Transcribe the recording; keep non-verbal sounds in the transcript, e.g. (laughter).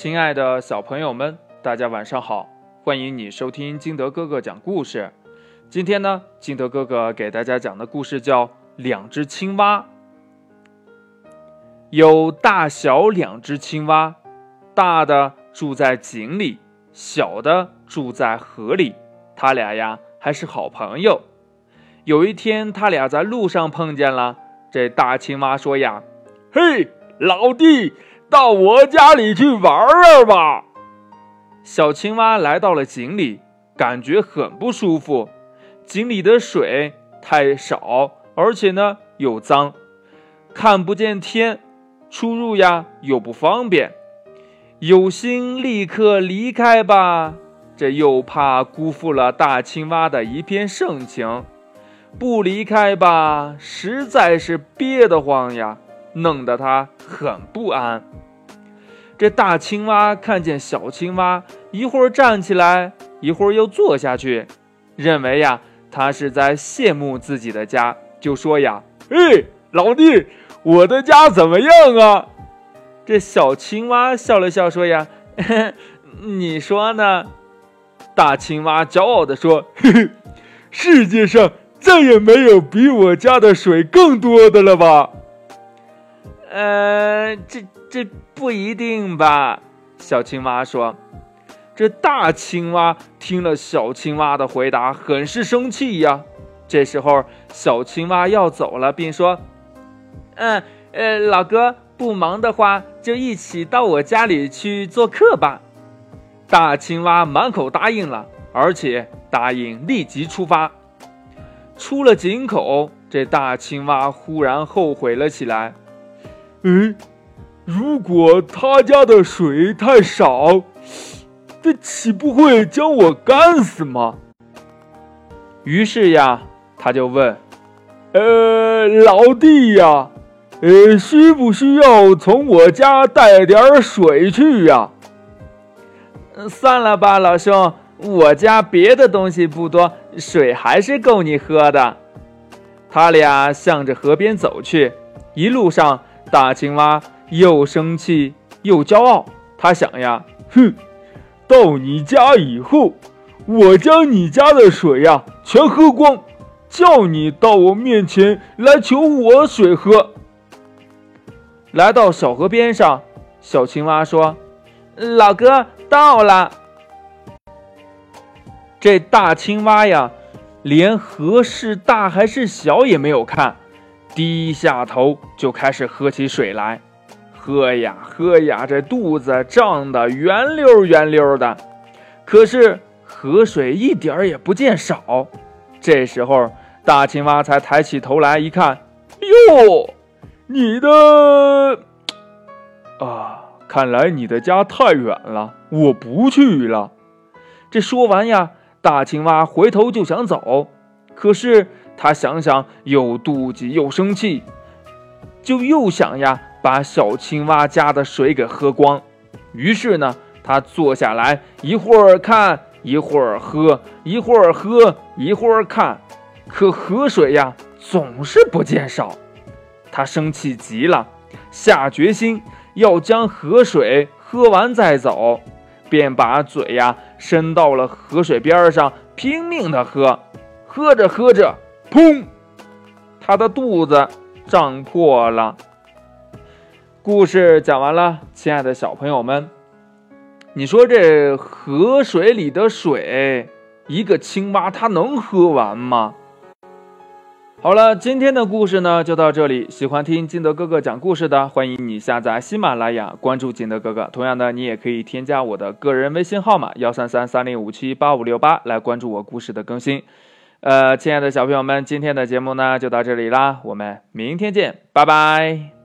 亲爱的小朋友们，大家晚上好！欢迎你收听金德哥哥讲故事。今天呢，金德哥哥给大家讲的故事叫《两只青蛙》。有大小两只青蛙，大的住在井里，小的住在河里。他俩呀，还是好朋友。有一天，他俩在路上碰见了。这大青蛙说呀：“嘿，老弟，到我家里去玩玩吧。”小青蛙来到了井里，感觉很不舒服。井里的水太少，而且呢又脏，看不见天，出入呀又不方便。有心立刻离开吧，这又怕辜负了大青蛙的一片盛情。不离开吧，实在是憋得慌呀，弄得他很不安。这大青蛙看见小青蛙一会儿站起来，一会儿又坐下去，认为呀，他是在羡慕自己的家，就说呀：“哎，老弟，我的家怎么样啊？”这小青蛙笑了笑说呀：“ (laughs) 你说呢？”大青蛙骄傲地说：“嘿嘿，世界上……”再也没有比我家的水更多的了吧？呃，这这不一定吧。小青蛙说：“这大青蛙听了小青蛙的回答，很是生气呀。”这时候，小青蛙要走了，并说：“嗯，呃，老哥不忙的话，就一起到我家里去做客吧。”大青蛙满口答应了，而且答应立即出发。出了井口，这大青蛙忽然后悔了起来。哎，如果他家的水太少，这岂不会将我干死吗？于是呀，他就问：“呃，老弟呀，呃，需不需要从我家带点水去呀？”算了吧，老兄。我家别的东西不多，水还是够你喝的。他俩向着河边走去，一路上，大青蛙又生气又骄傲。他想呀，哼，到你家以后，我将你家的水呀全喝光，叫你到我面前来求我水喝。来到小河边上，小青蛙说：“老哥，到了。”这大青蛙呀，连河是大还是小也没有看，低下头就开始喝起水来。喝呀喝呀，这肚子胀得圆溜圆溜的，可是河水一点儿也不见少。这时候，大青蛙才抬起头来一看，哟，你的啊，看来你的家太远了，我不去了。这说完呀。大青蛙回头就想走，可是他想想又妒忌又生气，就又想呀把小青蛙家的水给喝光。于是呢，他坐下来，一会儿看，一会儿喝，一会儿喝，一会儿看，可河水呀总是不见少。他生气极了，下决心要将河水喝完再走。便把嘴呀伸到了河水边上，拼命的喝。喝着喝着，砰！他的肚子胀破了。故事讲完了，亲爱的小朋友们，你说这河水里的水，一个青蛙它能喝完吗？好了，今天的故事呢就到这里。喜欢听金德哥哥讲故事的，欢迎你下载喜马拉雅，关注金德哥哥。同样的，你也可以添加我的个人微信号码幺三三三零五七八五六八来关注我故事的更新。呃，亲爱的小朋友们，今天的节目呢就到这里啦，我们明天见，拜拜。